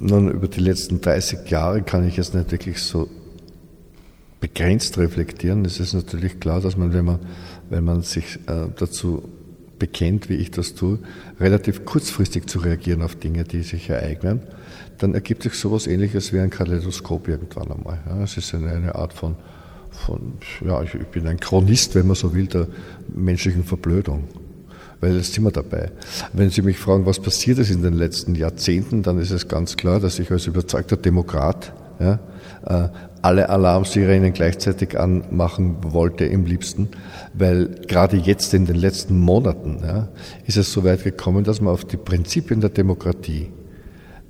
Nun, über die letzten 30 Jahre kann ich jetzt nicht wirklich so begrenzt reflektieren. Es ist natürlich klar, dass man, wenn man, wenn man sich äh, dazu bekennt, wie ich das tue, relativ kurzfristig zu reagieren auf Dinge, die sich ereignen, dann ergibt sich sowas ähnliches wie ein Kaleidoskop irgendwann einmal. Es ist eine, Art von, von, ja, ich bin ein Chronist, wenn man so will, der menschlichen Verblödung weil das sind wir dabei. Wenn Sie mich fragen, was passiert ist in den letzten Jahrzehnten, dann ist es ganz klar, dass ich als überzeugter Demokrat ja, äh, alle Alarmsirenen gleichzeitig anmachen wollte im liebsten, weil gerade jetzt in den letzten Monaten ja, ist es so weit gekommen, dass man auf die Prinzipien der Demokratie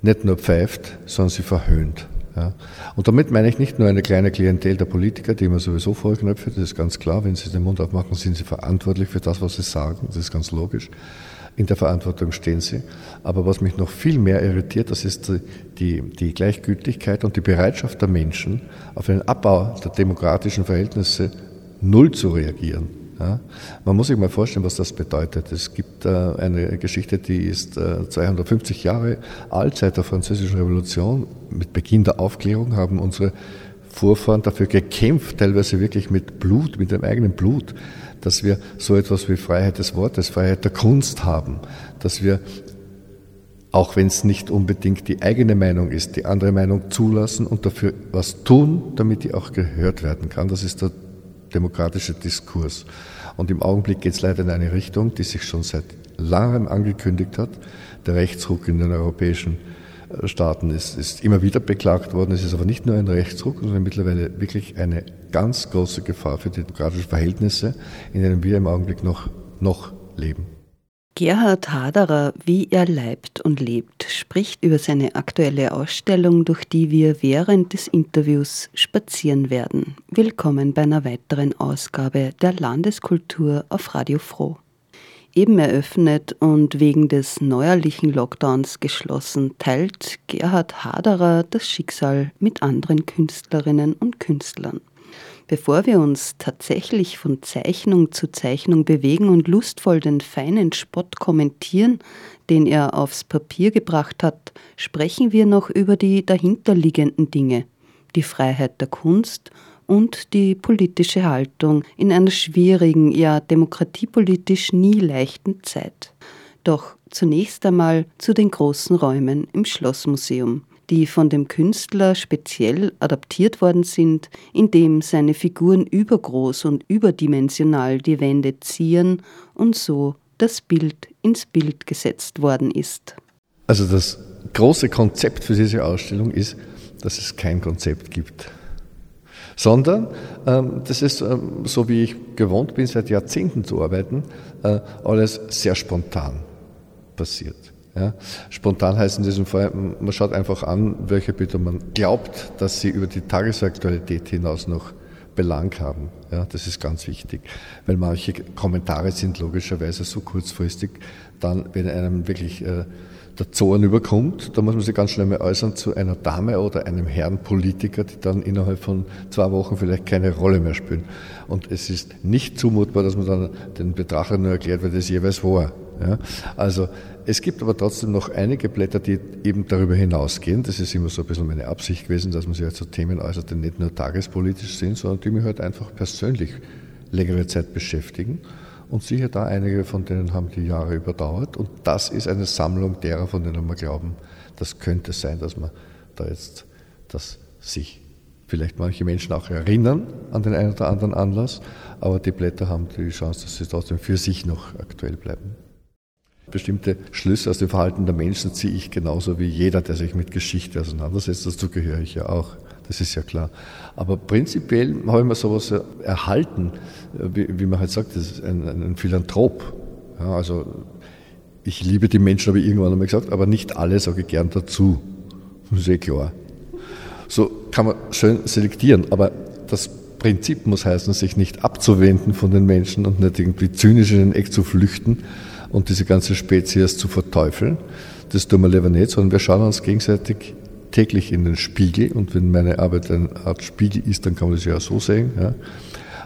nicht nur pfeift, sondern sie verhöhnt. Ja. Und damit meine ich nicht nur eine kleine Klientel der Politiker, die immer sowieso vorknöpfe, das ist ganz klar, wenn sie den Mund aufmachen, sind sie verantwortlich für das, was sie sagen, das ist ganz logisch. In der Verantwortung stehen sie. Aber was mich noch viel mehr irritiert, das ist die, die Gleichgültigkeit und die Bereitschaft der Menschen, auf einen Abbau der demokratischen Verhältnisse null zu reagieren. Ja, man muss sich mal vorstellen, was das bedeutet. Es gibt äh, eine Geschichte, die ist äh, 250 Jahre alt, seit der Französischen Revolution. Mit Beginn der Aufklärung haben unsere Vorfahren dafür gekämpft, teilweise wirklich mit Blut, mit dem eigenen Blut, dass wir so etwas wie Freiheit des Wortes, Freiheit der Kunst haben, dass wir auch wenn es nicht unbedingt die eigene Meinung ist, die andere Meinung zulassen und dafür was tun, damit die auch gehört werden kann. Das ist der demokratische Diskurs. Und im Augenblick geht es leider in eine Richtung, die sich schon seit langem angekündigt hat. Der Rechtsruck in den europäischen äh, Staaten ist, ist immer wieder beklagt worden. Es ist aber nicht nur ein Rechtsruck, sondern mittlerweile wirklich eine ganz große Gefahr für die demokratischen Verhältnisse, in denen wir im Augenblick noch, noch leben. Gerhard Haderer, wie er leibt und lebt, spricht über seine aktuelle Ausstellung, durch die wir während des Interviews spazieren werden. Willkommen bei einer weiteren Ausgabe der Landeskultur auf Radio Froh. Eben eröffnet und wegen des neuerlichen Lockdowns geschlossen, teilt Gerhard Haderer das Schicksal mit anderen Künstlerinnen und Künstlern. Bevor wir uns tatsächlich von Zeichnung zu Zeichnung bewegen und lustvoll den feinen Spott kommentieren, den er aufs Papier gebracht hat, sprechen wir noch über die dahinterliegenden Dinge, die Freiheit der Kunst und die politische Haltung in einer schwierigen, ja demokratiepolitisch nie leichten Zeit. Doch zunächst einmal zu den großen Räumen im Schlossmuseum die von dem Künstler speziell adaptiert worden sind, indem seine Figuren übergroß und überdimensional die Wände zieren und so das Bild ins Bild gesetzt worden ist. Also das große Konzept für diese Ausstellung ist, dass es kein Konzept gibt, sondern ähm, das ist ähm, so, wie ich gewohnt bin, seit Jahrzehnten zu arbeiten, äh, alles sehr spontan passiert. Ja. Spontan heißt in diesem Fall, man schaut einfach an, welche Bilder man glaubt, dass sie über die Tagesaktualität hinaus noch Belang haben. Ja, das ist ganz wichtig, weil manche Kommentare sind logischerweise so kurzfristig, dann, wenn einem wirklich äh, der Zorn überkommt, da muss man sich ganz schnell mal äußern zu einer Dame oder einem Herrn Politiker, die dann innerhalb von zwei Wochen vielleicht keine Rolle mehr spielen. Und es ist nicht zumutbar, dass man dann den Betrachter nur erklärt, wer das jeweils war. Ja? Also es gibt aber trotzdem noch einige Blätter, die eben darüber hinausgehen. Das ist immer so ein bisschen meine Absicht gewesen, dass man sich halt zu Themen äußert, die nicht nur tagespolitisch sind, sondern die mich halt einfach persönlich längere Zeit beschäftigen. Und sicher da einige von denen haben die Jahre überdauert. Und das ist eine Sammlung derer, von denen wir glauben, das könnte sein, dass man da jetzt, dass sich vielleicht manche Menschen auch erinnern an den einen oder anderen Anlass, aber die Blätter haben die Chance, dass sie trotzdem für sich noch aktuell bleiben. Bestimmte Schlüsse aus dem Verhalten der Menschen ziehe ich genauso wie jeder, der sich mit Geschichte auseinandersetzt. Dazu gehöre ich ja auch. Das ist ja klar. Aber prinzipiell habe ich mir sowas erhalten, wie, wie man halt sagt, das ist ein, ein Philanthrop. Ja, also ich liebe die Menschen, habe ich irgendwann einmal gesagt, aber nicht alle sage ich gern dazu. Eh klar. So kann man schön selektieren, aber das Prinzip muss heißen, sich nicht abzuwenden von den Menschen und nicht irgendwie zynisch in den Eck zu flüchten, und diese ganze Spezies zu verteufeln. Das tun wir lieber nicht, sondern wir schauen uns gegenseitig täglich in den Spiegel und wenn meine Arbeit eine Art Spiegel ist, dann kann man das ja so sehen. Ja.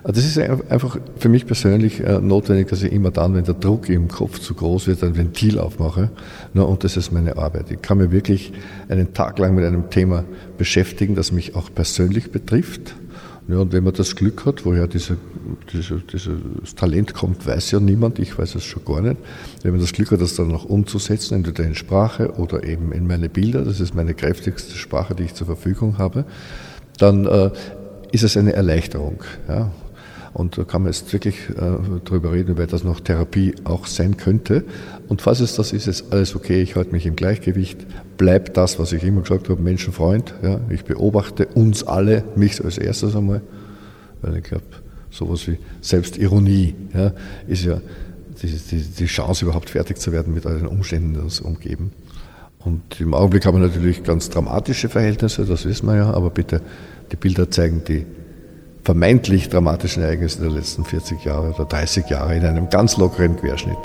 Das ist einfach für mich persönlich äh, notwendig, dass ich immer dann, wenn der Druck im Kopf zu groß wird, ein Ventil aufmache. Und das ist meine Arbeit. Ich kann mir wirklich einen Tag lang mit einem Thema beschäftigen, das mich auch persönlich betrifft. Und wenn man das Glück hat, woher diese, diese, dieses Talent kommt, weiß ja niemand, ich weiß es schon gar nicht. Wenn man das Glück hat, das dann noch umzusetzen, entweder in Sprache oder eben in meine Bilder, das ist meine kräftigste Sprache, die ich zur Verfügung habe, dann äh, ist es eine Erleichterung. Ja. Und da kann man jetzt wirklich äh, darüber reden, weil das noch Therapie auch sein könnte. Und falls es das ist, ist alles okay, ich halte mich im Gleichgewicht, bleibt das, was ich immer gesagt habe, Menschenfreund. Ja. Ich beobachte uns alle, mich als erstes einmal, weil ich glaube, sowas wie Selbstironie ja, ist ja die, die, die Chance, überhaupt fertig zu werden mit all den Umständen, die uns umgeben. Und im Augenblick haben wir natürlich ganz dramatische Verhältnisse, das wissen wir ja, aber bitte, die Bilder zeigen die vermeintlich dramatischen Ereignisse der letzten 40 Jahre oder 30 Jahre in einem ganz lockeren Querschnitt.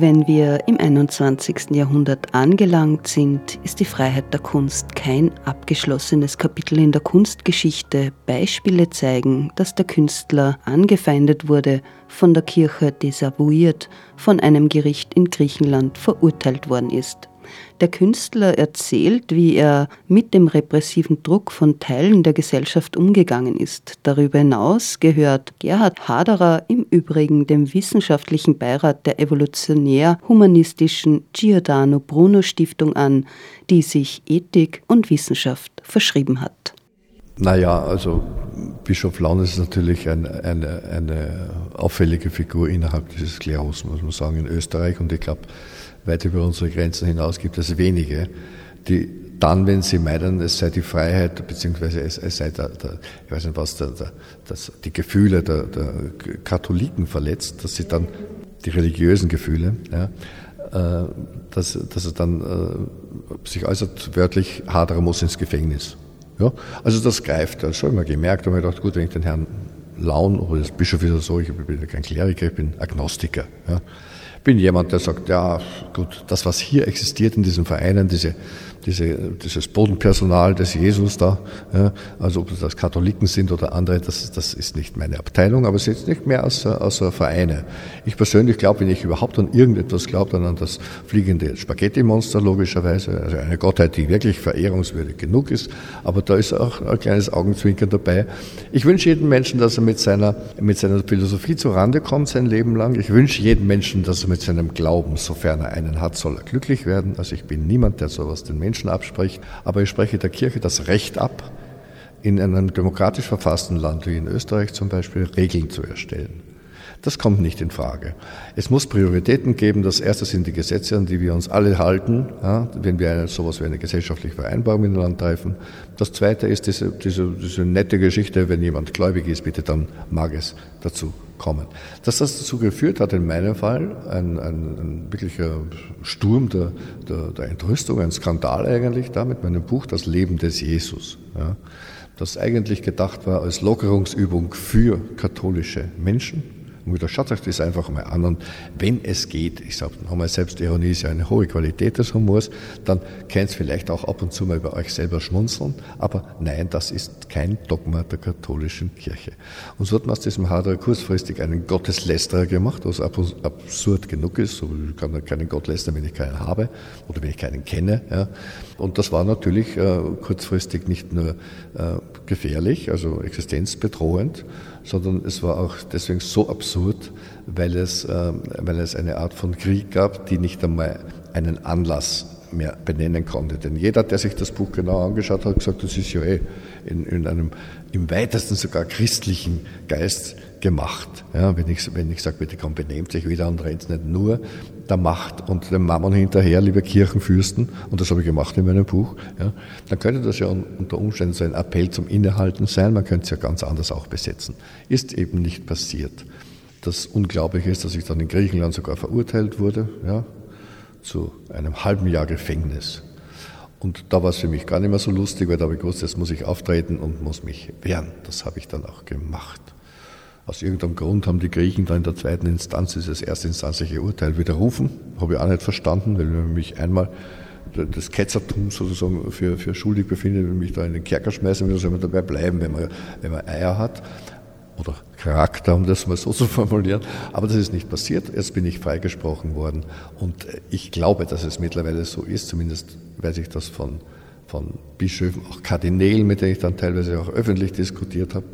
Wenn wir im 21. Jahrhundert angelangt sind, ist die Freiheit der Kunst kein abgeschlossenes Kapitel in der Kunstgeschichte. Beispiele zeigen, dass der Künstler angefeindet wurde, von der Kirche desavouiert, von einem Gericht in Griechenland verurteilt worden ist. Der Künstler erzählt, wie er mit dem repressiven Druck von Teilen der Gesellschaft umgegangen ist. Darüber hinaus gehört Gerhard Haderer im Übrigen dem wissenschaftlichen Beirat der evolutionär-humanistischen Giordano Bruno Stiftung an, die sich Ethik und Wissenschaft verschrieben hat. Naja, also Bischof Laun ist natürlich eine, eine, eine auffällige Figur innerhalb dieses Klerus, muss man sagen, in Österreich. Und ich glaube, weit über unsere Grenzen hinaus gibt es wenige, die dann, wenn sie meinen, es sei die Freiheit, beziehungsweise es, es sei der, der, ich weiß nicht was, der, das, die Gefühle der, Katholiken verletzt, dass sie dann die religiösen Gefühle, ja, äh, dass, dass er dann äh, sich äußert wörtlich, Haderer muss ins Gefängnis. Ja? Also das greift, das schon immer gemerkt, und ich gedacht, gut, wenn ich den Herrn Laun oder das Bischof ist er so, ich bin ja kein Kleriker, ich bin Agnostiker. Ja? Bin jemand, der sagt, ja, gut, das, was hier existiert in diesen Vereinen, diese diese, dieses Bodenpersonal des Jesus da, ja, also ob das Katholiken sind oder andere, das, das ist nicht meine Abteilung, aber es ist nicht mehr außer, außer Vereine. Ich persönlich glaube, wenn ich überhaupt an irgendetwas glaube, dann an das fliegende Spaghetti-Monster logischerweise, also eine Gottheit, die wirklich verehrungswürdig genug ist, aber da ist auch ein kleines Augenzwinkern dabei. Ich wünsche jedem Menschen, dass er mit seiner, mit seiner Philosophie zu Rande kommt, sein Leben lang. Ich wünsche jedem Menschen, dass er mit seinem Glauben, sofern er einen hat, soll er glücklich werden. Also ich bin niemand, der sowas den Menschen abspricht, aber ich spreche der Kirche das Recht ab, in einem demokratisch verfassten Land wie in Österreich zum Beispiel Regeln zu erstellen. Das kommt nicht in Frage. Es muss Prioritäten geben. Das erste sind die Gesetze, an die wir uns alle halten, ja, wenn wir eine, sowas wie eine gesellschaftliche Vereinbarung in ein Land treffen. Das zweite ist diese, diese, diese nette Geschichte, wenn jemand gläubig ist, bitte dann mag es dazu kommen. Dass das dazu geführt hat, in meinem Fall, ein, ein, ein wirklicher Sturm der, der, der, Entrüstung, ein Skandal eigentlich da mit meinem Buch Das Leben des Jesus. Ja, das eigentlich gedacht war als Lockerungsübung für katholische Menschen und wieder schaut euch das einfach mal an. Und wenn es geht, ich sage nochmal, Selbstironie ist ja eine hohe Qualität des Humors, dann könnt ihr vielleicht auch ab und zu mal über euch selber schmunzeln. Aber nein, das ist kein Dogma der katholischen Kirche. Und so hat man aus diesem Haderer kurzfristig einen Gotteslästerer gemacht, was absurd genug ist. So, ich kann keinen Gott lästern, wenn ich keinen habe oder wenn ich keinen kenne. Ja. Und das war natürlich äh, kurzfristig nicht nur äh, gefährlich, also existenzbedrohend, sondern es war auch deswegen so absurd, weil es, äh, weil es eine Art von Krieg gab, die nicht einmal einen Anlass mehr benennen konnte. Denn jeder, der sich das Buch genau angeschaut hat, hat gesagt, das ist ja eh in, in einem im weitesten sogar christlichen Geist gemacht. Ja, wenn ich, wenn ich sage, bitte komm, benehmt sich wieder und rennt nicht nur der Macht und dem Mammon hinterher, liebe Kirchenfürsten, und das habe ich gemacht in meinem Buch, ja, dann könnte das ja unter Umständen so ein Appell zum Innehalten sein, man könnte es ja ganz anders auch besetzen. Ist eben nicht passiert. Das Unglaubliche ist, dass ich dann in Griechenland sogar verurteilt wurde, ja, zu einem halben Jahr Gefängnis. Und da war es für mich gar nicht mehr so lustig, weil da habe ich gewusst, jetzt muss ich auftreten und muss mich wehren. Das habe ich dann auch gemacht. Aus irgendeinem Grund haben die Griechen dann in der zweiten Instanz dieses erstinstanzliche Urteil widerrufen. Habe ich auch nicht verstanden, weil wenn mich einmal das Ketzertum sozusagen für, für schuldig befindet, wenn mich da in den Kerker schmeißen will, soll man dabei bleiben, wenn man, wenn man Eier hat oder Charakter, um das mal so zu formulieren. Aber das ist nicht passiert. Jetzt bin ich freigesprochen worden. Und ich glaube, dass es mittlerweile so ist, zumindest weiß ich das von, von Bischöfen, auch Kardinälen, mit denen ich dann teilweise auch öffentlich diskutiert habe,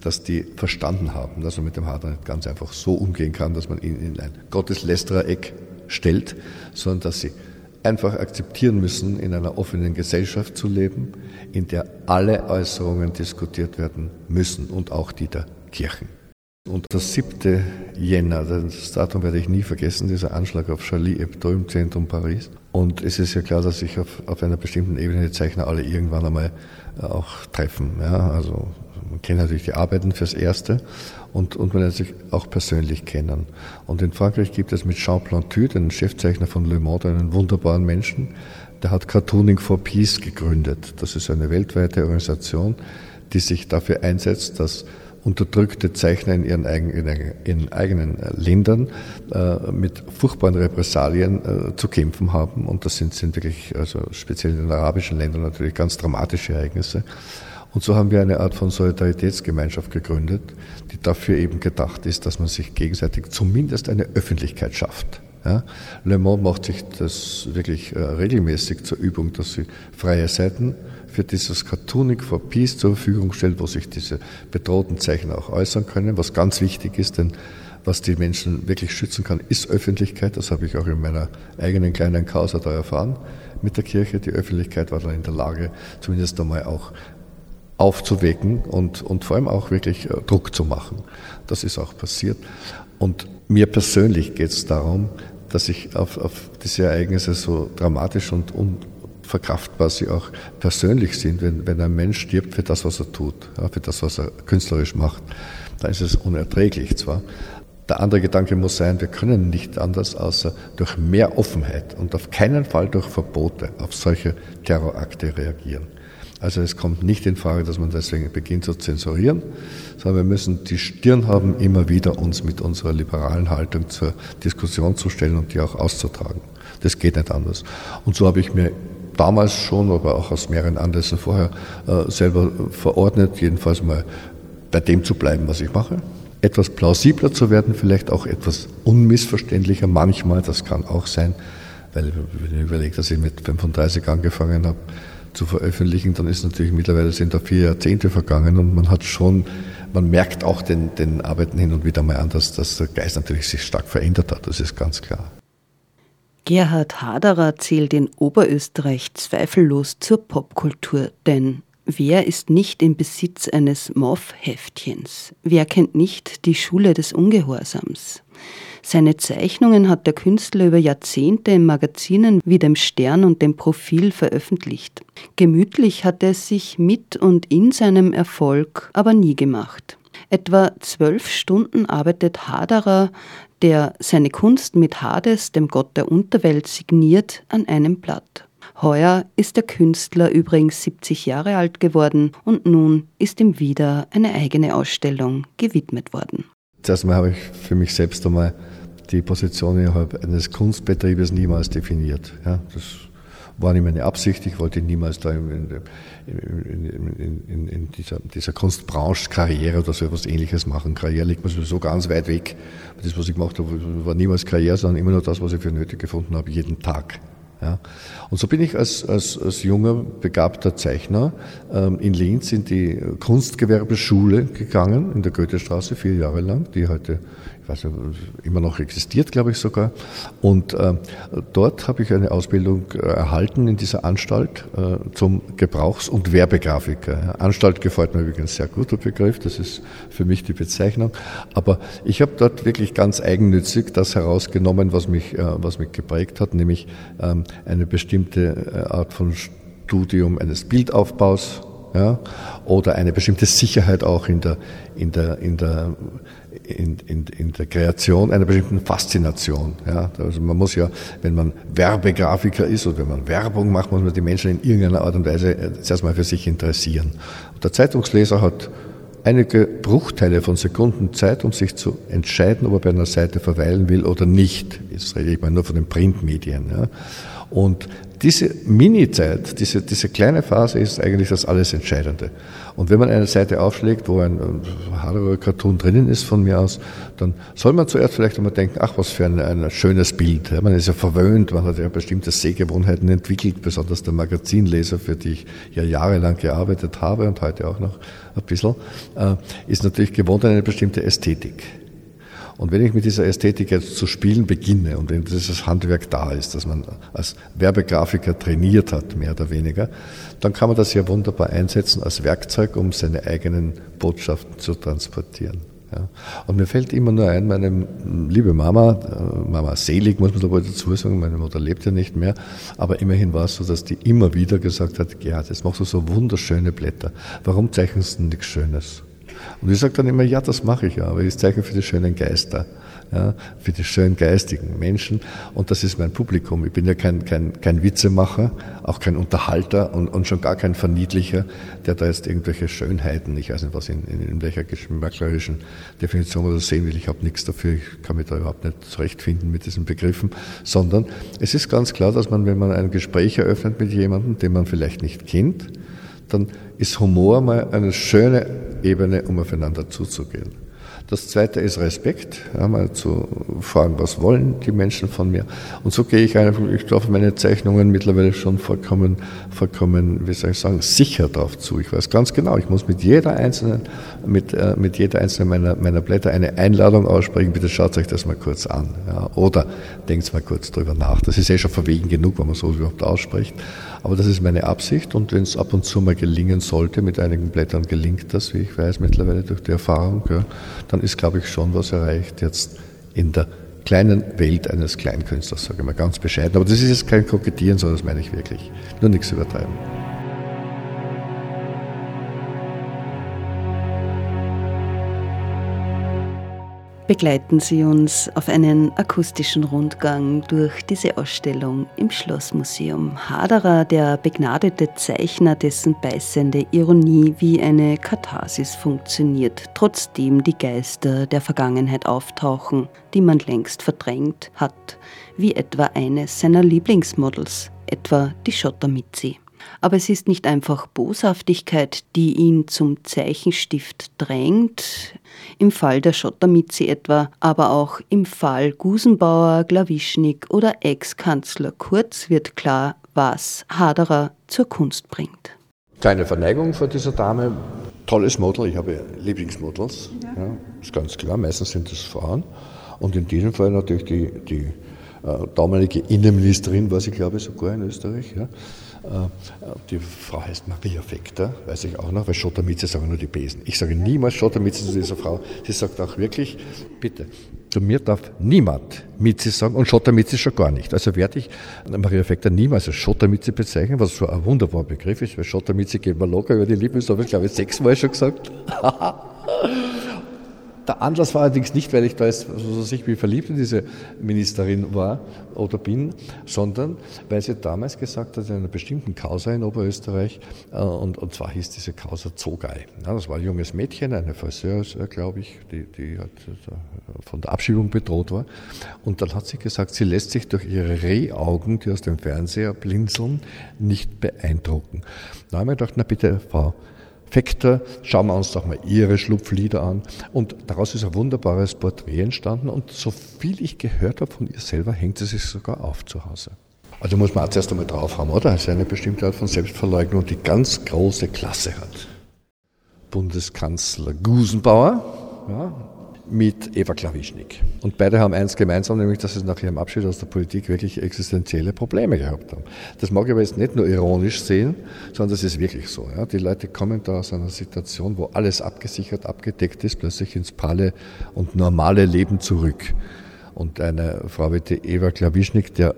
dass die verstanden haben, dass man mit dem Harter nicht ganz einfach so umgehen kann, dass man ihn in ein Gotteslästerer-Eck stellt, sondern dass sie einfach akzeptieren müssen, in einer offenen Gesellschaft zu leben, in der alle Äußerungen diskutiert werden müssen und auch die der Kirchen. Und das 7. Jänner, das Datum werde ich nie vergessen, dieser Anschlag auf Charlie Hebdo im Zentrum Paris. Und es ist ja klar, dass sich auf, auf einer bestimmten Ebene die Zeichner alle irgendwann einmal äh, auch treffen. Ja, also man kennt natürlich die Arbeiten fürs Erste und, und man lernt sich auch persönlich kennen. Und in Frankreich gibt es mit Jean Plantu, den Chefzeichner von Le Monde, einen wunderbaren Menschen, der hat Cartooning for Peace gegründet. Das ist eine weltweite Organisation, die sich dafür einsetzt, dass unterdrückte Zeichner in ihren eigenen, eigenen Ländern äh, mit furchtbaren Repressalien äh, zu kämpfen haben. Und das sind, sind wirklich, also speziell in den arabischen Ländern natürlich ganz dramatische Ereignisse. Und so haben wir eine Art von Solidaritätsgemeinschaft gegründet, die dafür eben gedacht ist, dass man sich gegenseitig zumindest eine Öffentlichkeit schafft. Ja, Le Monde macht sich das wirklich äh, regelmäßig zur Übung, dass sie freie Seiten für dieses Cartooning for Peace zur Verfügung stellt, wo sich diese bedrohten Zeichen auch äußern können, was ganz wichtig ist, denn was die Menschen wirklich schützen kann, ist Öffentlichkeit. Das habe ich auch in meiner eigenen kleinen Causa da erfahren mit der Kirche. Die Öffentlichkeit war dann in der Lage, zumindest einmal auch aufzuwecken und, und vor allem auch wirklich äh, Druck zu machen. Das ist auch passiert. Und mir persönlich geht es darum, dass ich auf, auf diese Ereignisse so dramatisch und unverkraftbar sie auch persönlich sind. Wenn, wenn ein Mensch stirbt für das, was er tut, ja, für das, was er künstlerisch macht, dann ist es unerträglich zwar. Der andere Gedanke muss sein, wir können nicht anders, außer durch mehr Offenheit und auf keinen Fall durch Verbote auf solche Terrorakte reagieren. Also es kommt nicht in Frage, dass man deswegen beginnt zu zensurieren, sondern wir müssen die Stirn haben, immer wieder uns mit unserer liberalen Haltung zur Diskussion zu stellen und die auch auszutragen. Das geht nicht anders. Und so habe ich mir damals schon, aber auch aus mehreren Anlässen vorher äh, selber verordnet, jedenfalls mal bei dem zu bleiben, was ich mache. Etwas plausibler zu werden, vielleicht auch etwas unmissverständlicher manchmal, das kann auch sein, weil wenn ich überlege, dass ich mit 35 angefangen habe, zu veröffentlichen, dann ist natürlich mittlerweile sind da vier Jahrzehnte vergangen und man hat schon, man merkt auch den, den Arbeiten hin und wieder mal an, dass, dass der Geist natürlich sich stark verändert hat, das ist ganz klar. Gerhard Haderer zählt in Oberösterreich zweifellos zur Popkultur, denn wer ist nicht im Besitz eines MOV-Heftchens? Wer kennt nicht die Schule des Ungehorsams? Seine Zeichnungen hat der Künstler über Jahrzehnte in Magazinen wie dem Stern und dem Profil veröffentlicht. Gemütlich hat er sich mit und in seinem Erfolg aber nie gemacht. Etwa zwölf Stunden arbeitet Haderer, der seine Kunst mit Hades, dem Gott der Unterwelt, signiert, an einem Blatt. Heuer ist der Künstler übrigens 70 Jahre alt geworden und nun ist ihm wieder eine eigene Ausstellung gewidmet worden. Zuerst einmal habe ich für mich selbst einmal die Position innerhalb eines Kunstbetriebes niemals definiert. Ja, das war nicht meine Absicht. Ich wollte niemals da in, in, in, in dieser, dieser Kunstbranche Karriere oder so etwas Ähnliches machen. Karriere liegt mir sowieso ganz weit weg. Das, was ich gemacht habe, war niemals Karriere, sondern immer nur das, was ich für nötig gefunden habe, jeden Tag. Ja. Und so bin ich als, als, als junger, begabter Zeichner ähm, in Linz in die Kunstgewerbeschule gegangen, in der Goethestraße, vier Jahre lang, die heute weiß nicht, immer noch existiert, glaube ich sogar. Und äh, dort habe ich eine Ausbildung äh, erhalten in dieser Anstalt äh, zum Gebrauchs- und Werbegrafiker. Anstalt gefällt mir übrigens sehr guter Begriff, das ist für mich die Bezeichnung. Aber ich habe dort wirklich ganz eigennützig das herausgenommen, was mich, äh, was mich geprägt hat, nämlich ähm, eine bestimmte äh, Art von Studium eines Bildaufbaus, ja, oder eine bestimmte Sicherheit auch in der, in der, in der, in, in, in der Kreation einer bestimmten Faszination. Ja. Also man muss ja, wenn man Werbegrafiker ist oder wenn man Werbung macht, muss man die Menschen in irgendeiner Art und Weise äh, zuerst mal für sich interessieren. Und der Zeitungsleser hat einige Bruchteile von Sekunden Zeit, um sich zu entscheiden, ob er bei einer Seite verweilen will oder nicht. Jetzt rede ich mal nur von den Printmedien. Ja. Und diese Mini-Zeit, diese, diese kleine Phase ist eigentlich das alles Entscheidende. Und wenn man eine Seite aufschlägt, wo ein Haderer-Cartoon drinnen ist von mir aus, dann soll man zuerst vielleicht einmal denken, ach, was für ein, ein schönes Bild. man ist ja verwöhnt, man hat ja bestimmte Sehgewohnheiten entwickelt, besonders der Magazinleser, für die ich ja jahrelang gearbeitet habe und heute auch noch ein bisschen, äh, ist natürlich gewohnt an eine bestimmte Ästhetik. Und wenn ich mit dieser Ästhetik jetzt zu spielen beginne und wenn dieses Handwerk da ist, dass man als Werbegrafiker trainiert hat, mehr oder weniger, dann kann man das ja wunderbar einsetzen als Werkzeug, um seine eigenen Botschaften zu transportieren. Ja. Und mir fällt immer nur ein, meine liebe Mama, äh, Mama selig, muss man da wohl dazu sagen, meine Mutter lebt ja nicht mehr, aber immerhin war es so, dass die immer wieder gesagt hat, Gerhard, jetzt machst du so wunderschöne Blätter, warum zeichnest du nichts Schönes? Und ich sage dann immer, ja, das mache ich ja, aber ich zeichne für die schönen Geister, ja, für die schön geistigen Menschen. Und das ist mein Publikum. Ich bin ja kein, kein, kein Witzemacher, auch kein Unterhalter und, und schon gar kein Verniedlicher, der da jetzt irgendwelche Schönheiten, ich weiß nicht was, in, in, in welcher geschmacklerischen Definition das sehen will. Ich habe nichts dafür, ich kann mich da überhaupt nicht zurechtfinden mit diesen Begriffen, sondern es ist ganz klar, dass man, wenn man ein Gespräch eröffnet mit jemandem, den man vielleicht nicht kennt, dann ist Humor mal eine schöne Ebene, um aufeinander zuzugehen. Das zweite ist Respekt, ja, mal zu fragen, was wollen die Menschen von mir. Und so gehe ich einfach, ich darf meine Zeichnungen mittlerweile schon vollkommen, vollkommen, wie soll ich sagen, sicher darauf zu. Ich weiß ganz genau, ich muss mit jeder einzelnen, mit, äh, mit jeder einzelnen meiner, meiner Blätter eine Einladung aussprechen, bitte schaut euch das mal kurz an. Ja, oder denkt mal kurz drüber nach. Das ist eh schon verwegen genug, wenn man so überhaupt ausspricht. Aber das ist meine Absicht und wenn es ab und zu mal gelingen sollte, mit einigen Blättern gelingt das, wie ich weiß mittlerweile durch die Erfahrung, ja, dann ist, glaube ich, schon was erreicht jetzt in der kleinen Welt eines Kleinkünstlers, sage ich mal ganz bescheiden. Aber das ist jetzt kein Kokettieren, sondern das meine ich wirklich. Nur nichts übertreiben. Begleiten Sie uns auf einen akustischen Rundgang durch diese Ausstellung im Schlossmuseum. Haderer, der begnadete Zeichner, dessen beißende Ironie wie eine Katharsis funktioniert, trotzdem die Geister der Vergangenheit auftauchen, die man längst verdrängt hat, wie etwa eines seiner Lieblingsmodels, etwa die Schottermitzi. Aber es ist nicht einfach Boshaftigkeit, die ihn zum Zeichenstift drängt, im Fall der Schottermitzi etwa, aber auch im Fall Gusenbauer, Glawischnik oder Ex-Kanzler Kurz wird klar, was Haderer zur Kunst bringt. Keine Verneigung vor dieser Dame. Tolles Model, ich habe Lieblingsmodels, ja. ja, ist ganz klar, meistens sind es Frauen. Und in diesem Fall natürlich die, die äh, damalige Innenministerin, war sie, glaube ich, sogar in Österreich. Ja die Frau heißt Maria Fekter, weiß ich auch noch, weil Schottermitze sagen nur die Besen. Ich sage niemals Schottermitze zu dieser Frau. Sie sagt auch wirklich, bitte, zu mir darf niemand Mitze sagen und Schottermitze schon gar nicht. Also werde ich Maria Fekter niemals als Schottermitze bezeichnen, was so ein wunderbarer Begriff ist, weil Schottermitze geht mir locker über die Lippen, das habe ich glaube ich sechsmal schon gesagt. Der Anlass war allerdings nicht, weil ich da jetzt so sich wie verliebt in diese Ministerin war oder bin, sondern weil sie damals gesagt hat, in einer bestimmten Causa in Oberösterreich, äh, und, und zwar hieß diese Causa Zogei. Ja, das war ein junges Mädchen, eine Friseur, glaube ich, die, die hat äh, von der Abschiebung bedroht war. Und dann hat sie gesagt, sie lässt sich durch ihre Rehaugen, die aus dem Fernseher blinzeln, nicht beeindrucken. Da haben wir gedacht, na bitte, Frau, Fekter, schauen wir uns doch mal ihre Schlupflieder an. Und daraus ist ein wunderbares Porträt entstanden. Und so viel ich gehört habe von ihr selber, hängt sie sich sogar auf zu Hause. Also muss man auch zuerst einmal drauf haben, oder? Es ist eine bestimmte Art von Selbstverleugnung, die ganz große Klasse hat. Bundeskanzler Gusenbauer, ja, mit Eva Klawischnik. Und beide haben eins gemeinsam, nämlich dass sie nach ihrem Abschied aus der Politik wirklich existenzielle Probleme gehabt haben. Das mag ich aber jetzt nicht nur ironisch sehen, sondern das ist wirklich so. Ja. Die Leute kommen da aus einer Situation, wo alles abgesichert, abgedeckt ist, plötzlich ins pralle und normale Leben zurück. Und eine Frau wie die Eva Klawischnik, der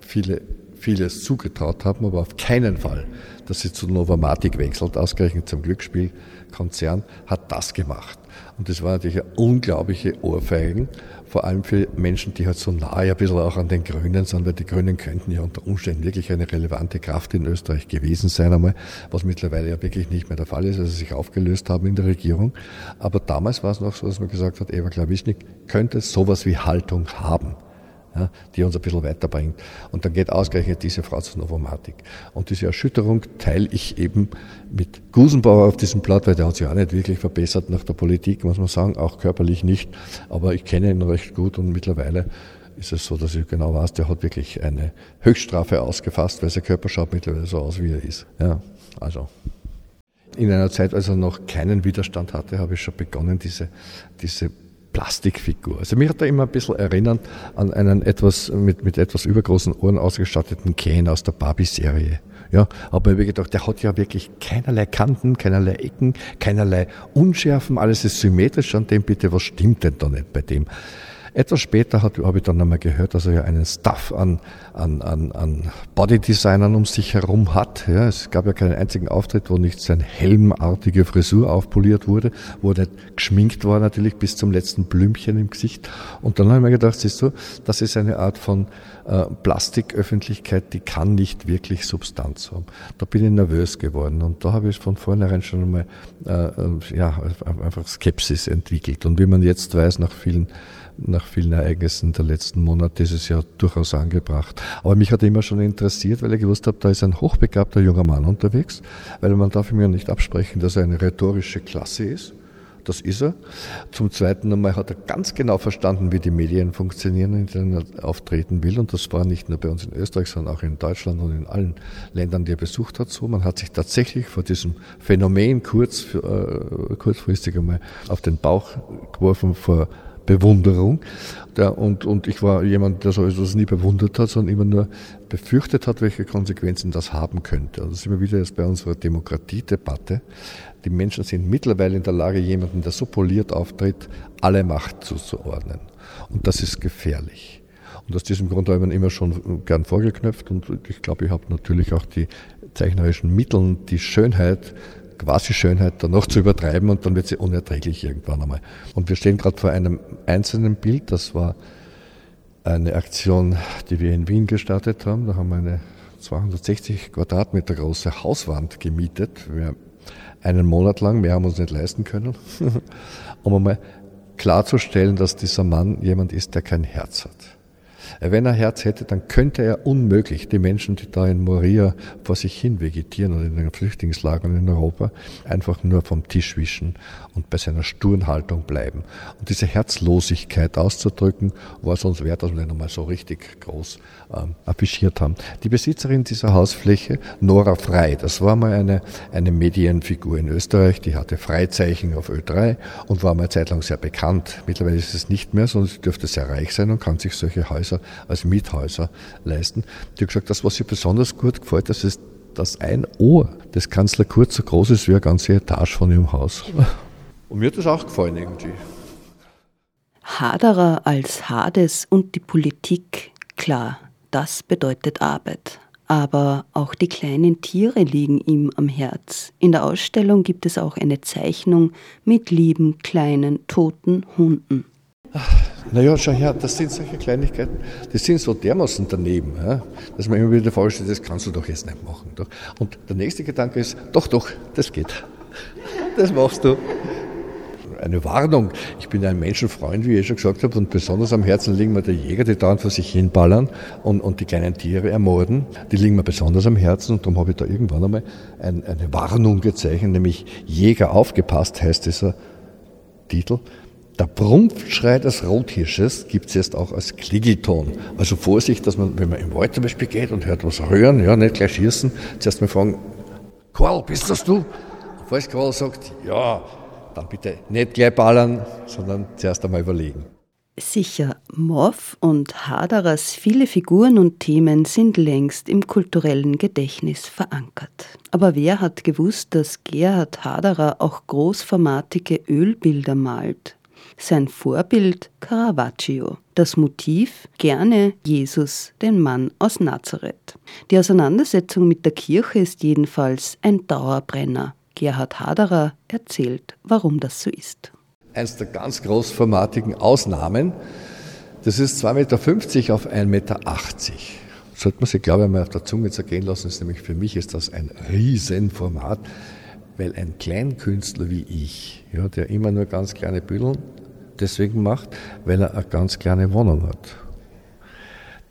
viele vieles zugetraut haben, aber auf keinen Fall, dass sie zu Novomatic wechselt, ausgerechnet zum Glücksspielkonzern, hat das gemacht. Und das war natürlich eine unglaubliche Ohrfeigen, vor allem für Menschen, die halt so nahe ein bisschen auch an den Grünen sind, weil die Grünen könnten ja unter Umständen wirklich eine relevante Kraft in Österreich gewesen sein einmal, was mittlerweile ja wirklich nicht mehr der Fall ist, also sich aufgelöst haben in der Regierung. Aber damals war es noch so, dass man gesagt hat, Eva Klawischnik könnte sowas wie Haltung haben ja, die uns ein bisschen weiterbringt. Und dann geht ausgerechnet diese Frau zur Novomatik. Und diese Erschütterung teile ich eben mit Gusenbauer auf diesem Blatt, weil der hat sich auch nicht wirklich verbessert nach der Politik, muss man sagen, auch körperlich nicht. Aber ich kenne ihn recht gut und mittlerweile ist es so, dass ich genau weiß, der hat wirklich eine Höchststrafe ausgefasst, weil sein Körper schaut mittlerweile so aus, wie er ist. Ja, also. In einer Zeit, als er noch keinen Widerstand hatte, habe ich schon begonnen, diese, diese Plastikfigur. Also mir hat er immer ein bisschen erinnert an einen etwas mit, mit etwas übergroßen Ohren ausgestatteten Ken aus der Barbie-Serie. Ja, aber ich habe gedacht, der hat ja wirklich keinerlei Kanten, keinerlei Ecken, keinerlei Unschärfen, alles ist symmetrisch an dem, bitte, was stimmt denn da nicht bei dem? Etwas später habe ich dann einmal gehört, dass er ja einen Staff an, an, an, an Bodydesignern um sich herum hat. Ja, es gab ja keinen einzigen Auftritt, wo nicht seine helmartige Frisur aufpoliert wurde, wo er nicht geschminkt war natürlich bis zum letzten Blümchen im Gesicht. Und dann habe ich mir gedacht, siehst du, das ist eine Art von äh, Plastiköffentlichkeit, die kann nicht wirklich Substanz haben. Da bin ich nervös geworden und da habe ich von vornherein schon einmal äh, äh ja, einfach Skepsis entwickelt. Und wie man jetzt weiß, nach vielen nach vielen Ereignissen der letzten Monate ist es ja durchaus angebracht. Aber mich hat immer schon interessiert, weil ich gewusst habe, da ist ein hochbegabter junger Mann unterwegs, weil man darf ihm ja nicht absprechen, dass er eine rhetorische Klasse ist. Das ist er. Zum Zweiten einmal hat er ganz genau verstanden, wie die Medien funktionieren, in denen er auftreten will. Und das war nicht nur bei uns in Österreich, sondern auch in Deutschland und in allen Ländern, die er besucht hat, so. Man hat sich tatsächlich vor diesem Phänomen kurz, äh, kurzfristig einmal auf den Bauch geworfen, vor Bewunderung. Der, und, und ich war jemand, der so etwas nie bewundert hat, sondern immer nur befürchtet hat, welche Konsequenzen das haben könnte. Also das ist immer wieder jetzt bei unserer Demokratiedebatte. Die Menschen sind mittlerweile in der Lage, jemanden, der so poliert auftritt, alle Macht zuzuordnen. Und das ist gefährlich. Und aus diesem Grund habe ich immer schon gern vorgeknöpft und ich glaube, ich habe natürlich auch die zeichnerischen Mittel, die Schönheit quasi Schönheit dann noch zu übertreiben und dann wird sie unerträglich irgendwann einmal. Und wir stehen gerade vor einem einzelnen Bild, das war eine Aktion, die wir in Wien gestartet haben. Da haben wir eine 260 Quadratmeter große Hauswand gemietet. Wir einen Monat lang, mehr haben wir uns nicht leisten können, um einmal klarzustellen, dass dieser Mann jemand ist, der kein Herz hat. Wenn er Herz hätte, dann könnte er unmöglich die Menschen, die da in Moria vor sich hin vegetieren oder in den Flüchtlingslagern in Europa, einfach nur vom Tisch wischen und bei seiner sturen Haltung bleiben. Und diese Herzlosigkeit auszudrücken, war es uns wert, dass wir den nochmal so richtig groß ähm, affichiert haben. Die Besitzerin dieser Hausfläche, Nora Frei, das war mal eine, eine Medienfigur in Österreich, die hatte Freizeichen auf Ö3 und war mal eine Zeit lang sehr bekannt. Mittlerweile ist es nicht mehr, sondern sie dürfte sehr reich sein und kann sich solche Häuser als Miethäuser leisten. Die hat gesagt, das, was ihr besonders gut gefällt, das ist, dass ein Ohr des Kanzler Kurz so groß ist wie eine ganze Etage von ihrem Haus. Und mir hat das auch gefallen irgendwie. Haderer als Hades und die Politik, klar, das bedeutet Arbeit. Aber auch die kleinen Tiere liegen ihm am Herz. In der Ausstellung gibt es auch eine Zeichnung mit lieben kleinen toten Hunden. Naja, schau her, das sind solche Kleinigkeiten, die sind so dermaßen daneben, ja, dass man immer wieder vorstellt, das kannst du doch jetzt nicht machen. Doch. Und der nächste Gedanke ist, doch, doch, das geht. Das machst du eine Warnung. Ich bin ein Menschenfreund, wie ich schon gesagt habe, und besonders am Herzen liegen mir die Jäger, die dauernd vor sich hinballern und, und die kleinen Tiere ermorden. Die liegen mir besonders am Herzen und darum habe ich da irgendwann einmal ein, eine Warnung gezeichnet, nämlich Jäger aufgepasst heißt dieser Titel. Der Prumpfschrei des Rothirsches gibt es jetzt auch als Klingelton. Also Vorsicht, dass man, wenn man im Wald zum Beispiel geht und hört was röhren, ja, nicht gleich schießen, zuerst mal fragen, Karl, bist das du? Falls Karl sagt, ja, dann bitte nicht gleich ballern, sondern zuerst einmal überlegen. Sicher, Morph und Haderers viele Figuren und Themen sind längst im kulturellen Gedächtnis verankert. Aber wer hat gewusst, dass Gerhard Haderer auch großformatige Ölbilder malt? Sein Vorbild Caravaggio, das Motiv gerne Jesus, den Mann aus Nazareth. Die Auseinandersetzung mit der Kirche ist jedenfalls ein Dauerbrenner. Gerhard Haderer erzählt, warum das so ist eines der ganz großformatigen Ausnahmen. Das ist 2,50 Meter auf 1,80 Meter. Sollte man sich, glaube ich, mal auf der Zunge zergehen lassen, ist nämlich für mich ist das ein Riesenformat, weil ein Kleinkünstler wie ich, ja, der immer nur ganz kleine Büdeln deswegen macht, weil er eine ganz kleine Wohnung hat.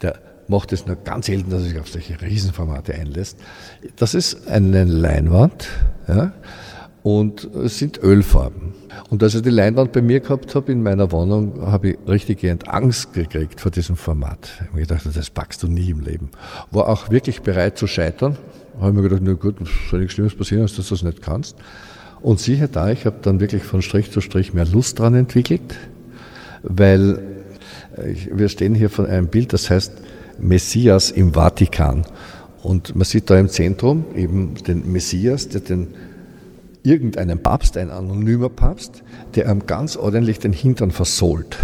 Der macht es nur ganz selten, dass er sich auf solche Riesenformate einlässt. Das ist eine Leinwand, ja, und es sind Ölfarben. Und als ich die Leinwand bei mir gehabt habe in meiner Wohnung, habe ich richtig Angst gekriegt vor diesem Format. Ich habe gedacht, das packst du nie im Leben. War auch wirklich bereit zu scheitern. Habe mir gedacht, na gut, soll nichts Schlimmes passieren, dass du das nicht kannst. Und siehe da, ich habe dann wirklich von Strich zu Strich mehr Lust dran entwickelt, weil wir stehen hier von einem Bild, das heißt Messias im Vatikan. Und man sieht da im Zentrum eben den Messias, der den irgendeinen Papst, ein anonymer Papst, der ihm ganz ordentlich den Hintern versohlt.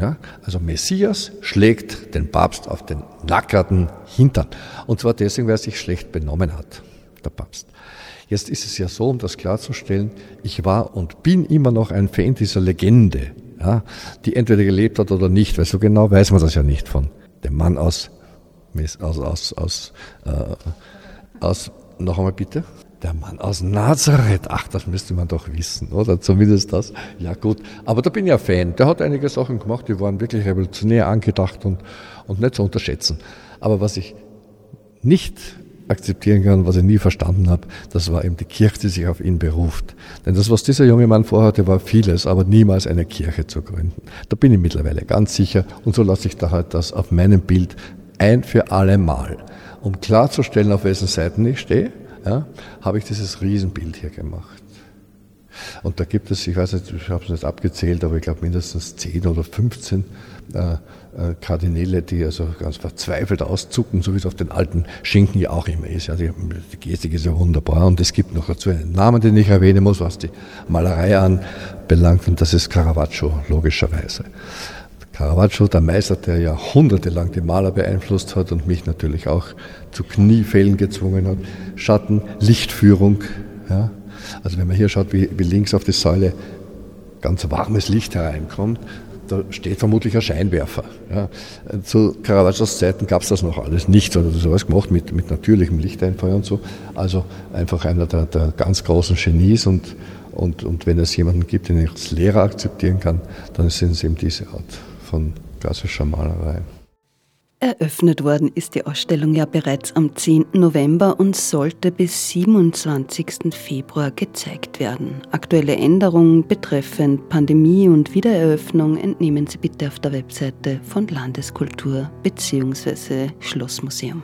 Ja, also Messias schlägt den Papst auf den nackerten Hintern. Und zwar deswegen, weil er sich schlecht benommen hat, der Papst. Jetzt ist es ja so, um das klarzustellen, ich war und bin immer noch ein Fan dieser Legende, ja, die entweder gelebt hat oder nicht, weil so genau weiß man das ja nicht von dem Mann aus, aus, aus, aus, äh, aus noch einmal bitte der Mann aus Nazareth, ach, das müsste man doch wissen, oder? Zumindest das. Ja, gut. Aber da bin ich ja Fan. Der hat einige Sachen gemacht, die waren wirklich revolutionär angedacht und, und nicht zu unterschätzen. Aber was ich nicht akzeptieren kann, was ich nie verstanden habe, das war eben die Kirche, die sich auf ihn beruft. Denn das, was dieser junge Mann vorhatte, war vieles, aber niemals eine Kirche zu gründen. Da bin ich mittlerweile ganz sicher und so lasse ich da halt das auf meinem Bild ein für alle Mal, um klarzustellen, auf wessen Seiten ich stehe ja, habe ich dieses Riesenbild hier gemacht. Und da gibt es, ich weiß nicht, ich habe es nicht abgezählt, aber ich glaube mindestens 10 oder 15 äh, äh, Kardinäle, die also ganz verzweifelt auszucken, so wie es auf den alten Schinken ja auch immer ist. Ja, die, die Gestik ist ja wunderbar und es gibt noch dazu einen Namen, den ich erwähnen muss, was die Malerei anbelangt und das ist Caravaggio, logischerweise. Caravaggio, der Meister, der jahrhundertelang die Maler beeinflusst hat und mich natürlich auch zu Kniefällen gezwungen hat. Schatten, Lichtführung. Ja. Also wenn man hier schaut, wie, wie links auf die Säule ganz warmes Licht hereinkommt, da steht vermutlich ein Scheinwerfer. Ja. Zu Caravaggios Zeiten gab es das noch alles nicht, oder so alles gemacht mit, mit natürlichem Lichteinfeuer und so. Also einfach einer der, der ganz großen Genies und, und, und wenn es jemanden gibt, den ich als Lehrer akzeptieren kann, dann sind es eben diese Art von klassischer Malerei. Eröffnet worden ist die Ausstellung ja bereits am 10. November und sollte bis 27. Februar gezeigt werden. Aktuelle Änderungen betreffend Pandemie und Wiedereröffnung entnehmen Sie bitte auf der Webseite von Landeskultur bzw. Schlossmuseum.